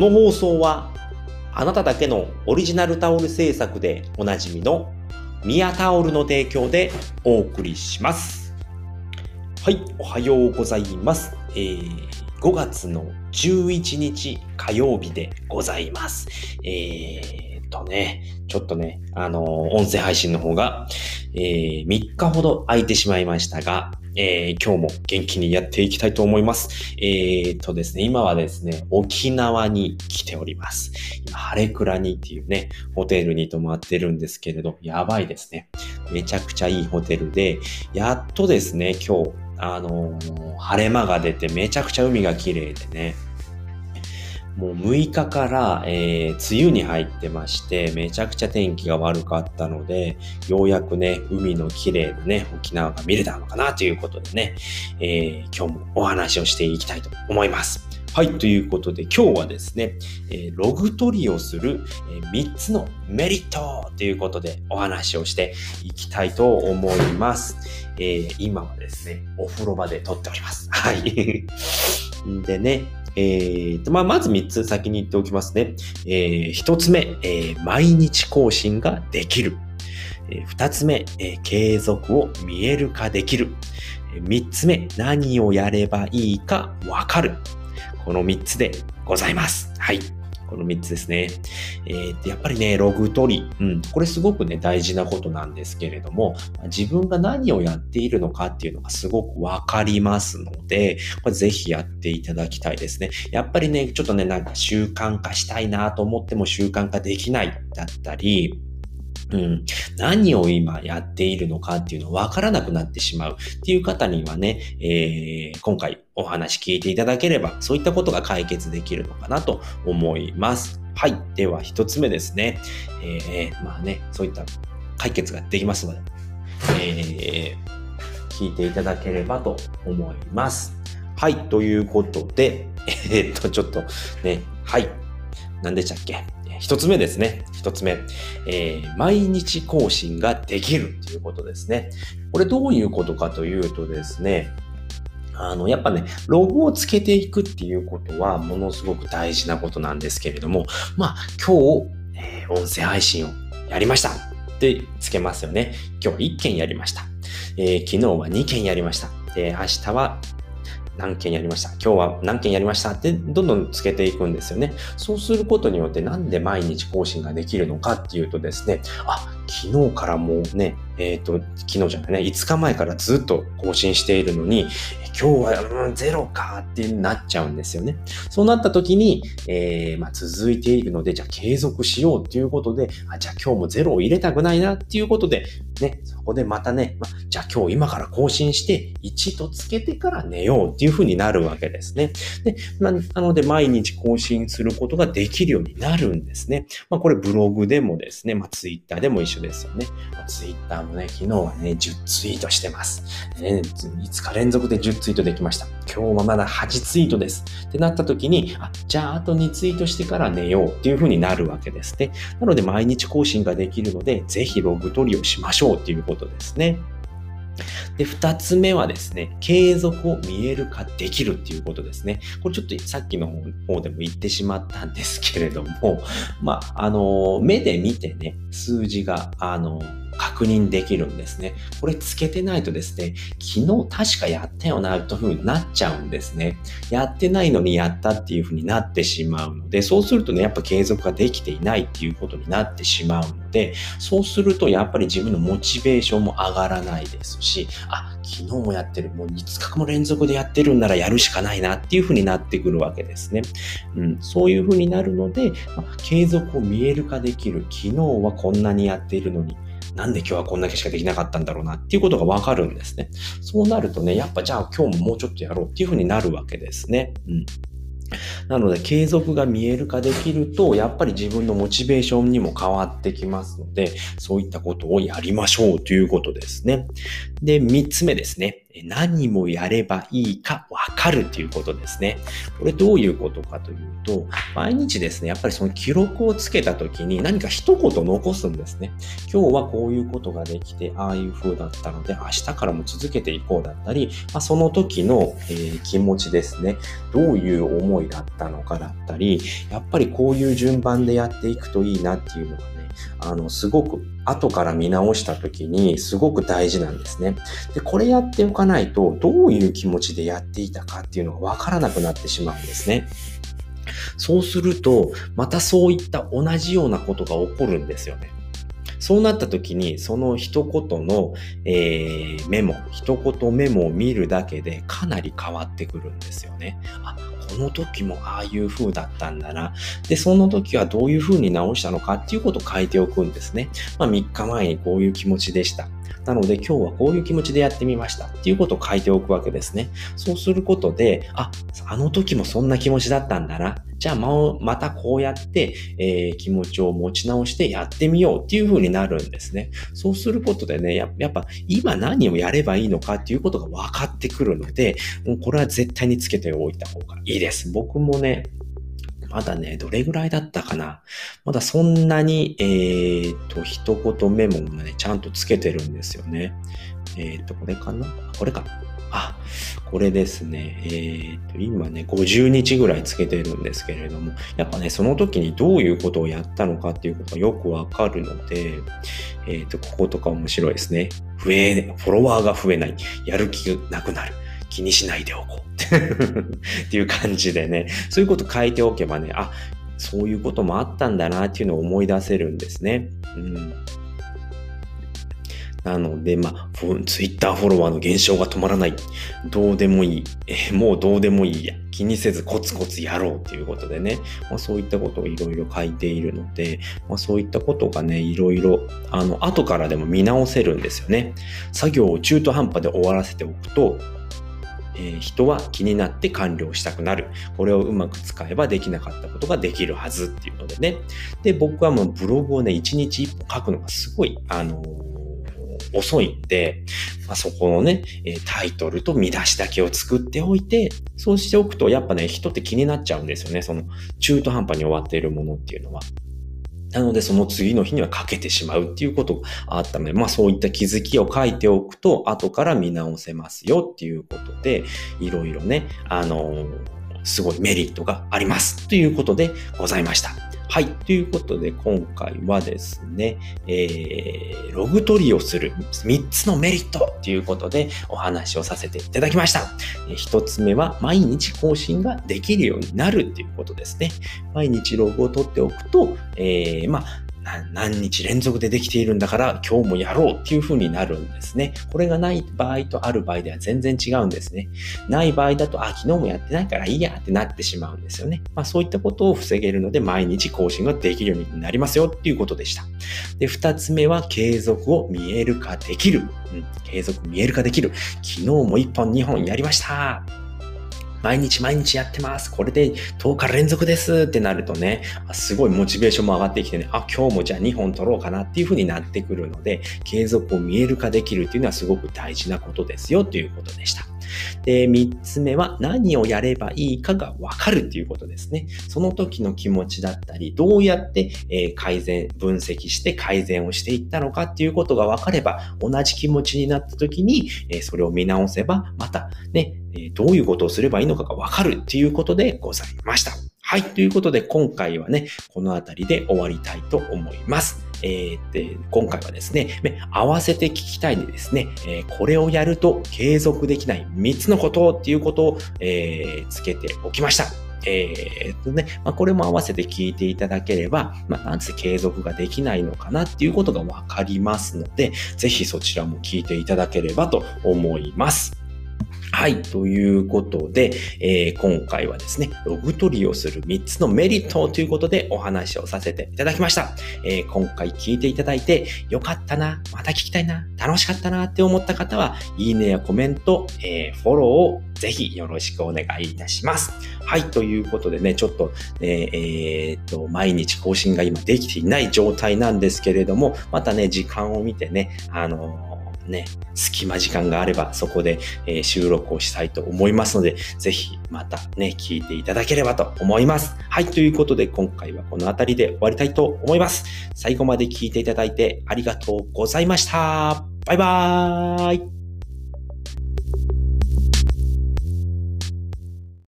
この放送はあなただけのオリジナルタオル制作でおなじみのミヤタオルの提供でお送りします。はい、おはようございます。えー、5月の11日火曜日でございます。えーっとね、ちょっとね、あのー音声配信の方が、えー、3日ほど空いてしまいましたが、えー今日も元気にやっていきたいと思います。えーっとですね、今はですね、沖縄に来ております。今、晴れ倉にっていうね、ホテルに泊まってるんですけれど、やばいですね。めちゃくちゃいいホテルで、やっとですね、今日、あのー晴れ間が出てめちゃくちゃ海が綺麗でね、もう6日から、えー梅雨に入ってまして、めちゃくちゃ天気が悪かったので、ようやくね、海の綺麗なね、沖縄が見れたのかなということでね、えー今日もお話をしていきたいと思います。はい、ということで今日はですね、えーログ取りをする、え3つのメリットということでお話をしていきたいと思います。えー今はですね、お風呂場で撮っております。はい。でね、えーと、まあ、まず3つ先に言っておきますね。えー1つ目、えー毎日更新ができる。えー2つ目、えー継続を見える化できる。えー3つ目、何をやればいいかわかる。この3つでございます。はい。この3つですね。えーやっぱりね、ログ取り。うん。これすごくね、大事なことなんですけれども、自分が何をやっているのかっていうのがすごくわかりますので、これぜひやっていただきたいですね。やっぱりね、ちょっとね、なんか習慣化したいなと思っても習慣化できないだったり、うん、何を今やっているのかっていうのわからなくなってしまうっていう方にはね、えー今回お話聞いていただければ、そういったことが解決できるのかなと思います。はい。では、一つ目ですね。えーまあね、そういった解決ができますので、えー聞いていただければと思います。はい。ということで、えーっと、ちょっとね、はい。何でしたっけ？一つ目ですね。一つ目。えー毎日更新ができるということですね。これどういうことかというとですね、あの、やっぱね、ログをつけていくっていうことはものすごく大事なことなんですけれども、まあ、今日、えー音声配信をやりましたってつけますよね。今日1件やりました。えー昨日は2件やりました。で、明日は何件やりました？今日は何件やりました？ってどんどんつけていくんですよね。そうすることによってなんで毎日更新ができるのかっていうとですね、あ、昨日からもうね、えっ、と、昨日じゃないね、5日前からずっと更新しているのに、今日は、うん、ゼロかってなっちゃうんですよね。そうなった時に、えーまあ、続いているので、じゃあ継続しようっていうことで、あじゃあ今日もゼロを入れたくないなっていうことで、ね、そこでまたね、まあ、じゃあ今日今から更新して、1とつけてから寝ようっていうふうになるわけですね。で、まあ、なので毎日更新することができるようになるんですね。まあ、これブログでもですね、まあ、ツイッターでも一緒ですよね。ツイッターもね、昨日はね、10ツイートしてます。ね、5日連続で10ツイートできました。今日はまだ8ツイートです。ってなった時に、あ、じゃああと2ツイートしてから寝ようっていう風になるわけですね。なので毎日更新ができるので、ぜひログ取りをしましょうっていうことですね。で、二つ目はですね、継続を見える化できるっていうことですね。これちょっとさっきの方でも言ってしまったんですけれども、まあ、あの、目で見てね、数字が、あの、確認できるんですね。これつけてないとですね、昨日確かやったよな、というふうになっちゃうんですね。やってないのにやったっていうふうになってしまうので、そうするとね、やっぱ継続ができていないっていうことになってしまうので、そうするとやっぱり自分のモチベーションも上がらないですし、あ、昨日もやってる、もう5日も連続でやってるんならやるしかないなっていうふうになってくるわけですね。うん、そういうふうになるので、まあ継続を見える化できる。昨日はこんなにやっているのに、なんで今日はこんだけしかできなかったんだろうなっていうことがわかるんですね。そうなるとね、やっぱじゃあ今日ももうちょっとやろうっていうふうになるわけですね。うん。なので、継続が見える化できると、やっぱり自分のモチベーションにも変わってきますので、そういったことをやりましょうということですね。で、三つ目ですね。何もやればいいかわかるっていうことですね。これどういうことかというと、毎日ですね、やっぱりその記録をつけた時に何か一言残すんですね。今日はこういうことができて、ああいう風だったので、明日からも続けていこうだったり、まあ、その時の、えー、気持ちですね。どういう思いだったのかだったり、やっぱりこういう順番でやっていくといいなっていうのがね、あの、すごく後から見直した時にすごく大事なんですね。で、これやっておかないとどういう気持ちでやっていたかっていうのがわからなくなってしまうんですね。そうすると、またそういった同じようなことが起こるんですよね。そうなった時に、その一言の、えー、メモ、一言メモを見るだけでかなり変わってくるんですよね。あ、その時もああいう風だったんだな。で、その時はどういう風に直したのかっていうことを書いておくんですね。まあ3日前にこういう気持ちでした。なので今日はこういう気持ちでやってみましたっていうことを書いておくわけですね。そうすることで、あ、あの時もそんな気持ちだったんだな。じゃあまたこうやって、えー、気持ちを持ち直してやってみようっていう風になるんですね。そうすることでね、やっぱ今何をやればいいのかっていうことが分かってくるので、もうこれは絶対につけておいた方がいいです。僕もね、まだね、どれぐらいだったかな。まだそんなに、えー、と、一言メモもね、ちゃんとつけてるんですよね。えっ、と、これかな？これか。あ、これですね。えっ、と、今ね、50日ぐらいつけてるんですけれども、やっぱね、その時にどういうことをやったのかっていうことがよくわかるので、えっ、と、こことか面白いですね。増え、フォロワーが増えない。やる気がなくなる。気にしないでおこう。っていう感じでね、そういうこと書いておけばね、あ、そういうこともあったんだなっていうのを思い出せるんですね。うん。なので、まあ、ツイッターフォロワーの減少が止まらない。どうでもいい。えもうどうでもいいや。気にせずコツコツやろうっていうことでね。まあ、そういったことをいろいろ書いているので、まあ、そういったことがね、いろいろ、あの、後からでも見直せるんですよね。作業を中途半端で終わらせておくと、えー、人は気になって完了したくなる。これをうまく使えばできなかったことができるはずっていうのでね。で、僕はもうブログをね、1日1本書くのがすごい、あのー遅いんで、まあ、そこのね、タイトルと見出しだけを作っておいて、そうしておくと、やっぱね、人って気になっちゃうんですよね。その中途半端に終わっているものっていうのは。なので、その次の日にはかけてしまうっていうことがあったので、まあそういった気づきを書いておくと、後から見直せますよっていうことで、いろいろね、あの、すごいメリットがありますということでございました。はい。ということで、今回はですね、えー、ログ取りをする3つのメリットということでお話をさせていただきました。1つ目は、毎日更新ができるようになるっていうことですね。毎日ログを取っておくと、えー、まあ、何日連続でできているんだから今日もやろうっていう風になるんですね。これがない場合とある場合では全然違うんですね。ない場合だと、あ、昨日もやってないからいいやってなってしまうんですよね。まあそういったことを防げるので毎日更新ができるようになりますよっていうことでした。で、二つ目は継続を見える化できる。うん、継続見える化できる。昨日も一本二本やりました。毎日毎日やってます。これで10日連続ですってなるとね、すごいモチベーションも上がってきてね、あ、今日もじゃあ2本取ろうかなっていう風になってくるので、継続を見える化できるっていうのはすごく大事なことですよということでした。で、三つ目は何をやればいいかがわかるっていうことですね。その時の気持ちだったり、どうやって、え改善、分析して改善をしていったのかっていうことがわかれば、同じ気持ちになった時に、えそれを見直せば、またね、えどういうことをすればいいのかがわかるっていうことでございました。はい。ということで、今回はね、この辺りで終わりたいと思います。えー、で今回はですね、合わせて聞きたいんでですね、えこれをやると継続できない3つのことっていうことを、え、つけておきました。えー、とね、まあ、これも合わせて聞いていただければ、まあ、なぜ継続ができないのかなっていうことがわかりますので、ぜひそちらも聞いていただければと思います。はい。ということで、えー、今回はですね、ログ取りをする3つのメリットということでお話をさせていただきました。えー、今回聞いていただいて、よかったな、また聞きたいな、楽しかったなって思った方は、いいねやコメント、えー、フォローをぜひよろしくお願いいたします。はい。ということでね、ちょっと、えー、っと、毎日更新が今できていない状態なんですけれども、またね、時間を見てね、あのね、隙間時間があればそこで、え、収録をしたいと思いますので、ぜひまたね、聞いていただければと思います。はい、ということで今回はこの辺りで終わりたいと思います。最後まで聞いていただいてありがとうございました。バイバーイ